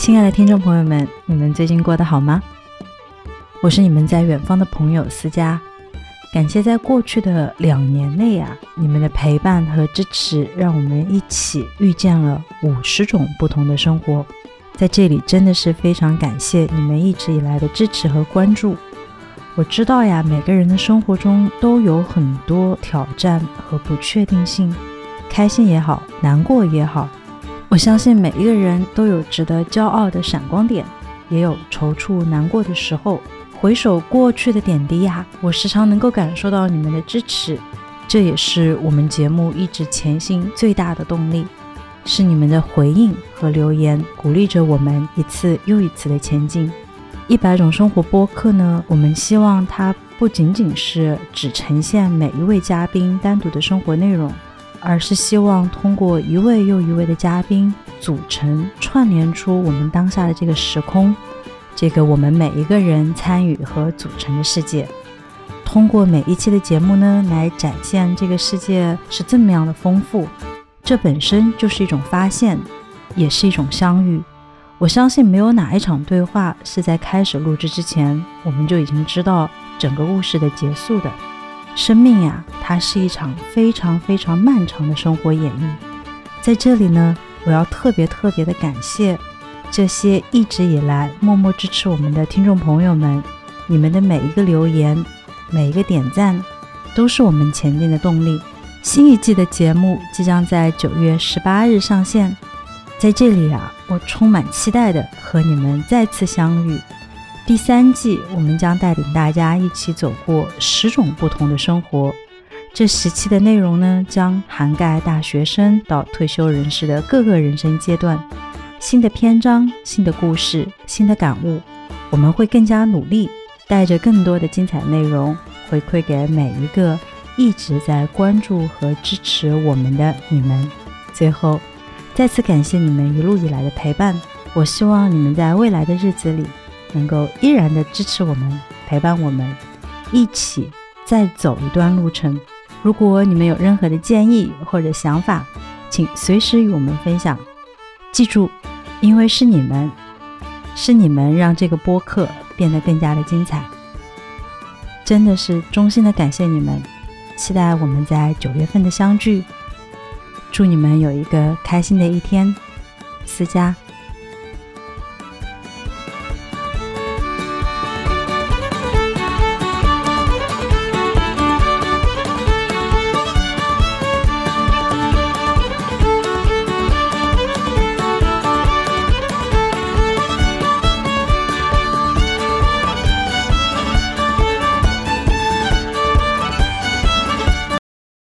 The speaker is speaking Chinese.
亲爱的听众朋友们，你们最近过得好吗？我是你们在远方的朋友思佳，感谢在过去的两年内啊，你们的陪伴和支持，让我们一起遇见了五十种不同的生活。在这里真的是非常感谢你们一直以来的支持和关注。我知道呀，每个人的生活中都有很多挑战和不确定性，开心也好，难过也好。我相信每一个人都有值得骄傲的闪光点，也有踌躇难过的时候。回首过去的点滴呀，我时常能够感受到你们的支持，这也是我们节目一直前行最大的动力。是你们的回应和留言鼓励着我们一次又一次的前进。一百种生活播客呢，我们希望它不仅仅是只呈现每一位嘉宾单独的生活内容，而是希望通过一位又一位的嘉宾组成、串联出我们当下的这个时空。这个我们每一个人参与和组成的世界，通过每一期的节目呢，来展现这个世界是这么样的丰富。这本身就是一种发现，也是一种相遇。我相信没有哪一场对话是在开始录制之前，我们就已经知道整个故事的结束的。生命呀，它是一场非常非常漫长的生活演绎。在这里呢，我要特别特别的感谢。这些一直以来默默支持我们的听众朋友们，你们的每一个留言、每一个点赞，都是我们前进的动力。新一季的节目即将在九月十八日上线，在这里啊，我充满期待的和你们再次相遇。第三季我们将带领大家一起走过十种不同的生活，这十期的内容呢，将涵盖大学生到退休人士的各个人生阶段。新的篇章，新的故事，新的感悟，我们会更加努力，带着更多的精彩内容回馈给每一个一直在关注和支持我们的你们。最后，再次感谢你们一路以来的陪伴。我希望你们在未来的日子里能够依然的支持我们，陪伴我们，一起再走一段路程。如果你们有任何的建议或者想法，请随时与我们分享。记住。因为是你们，是你们让这个播客变得更加的精彩，真的是衷心的感谢你们，期待我们在九月份的相聚，祝你们有一个开心的一天，思佳。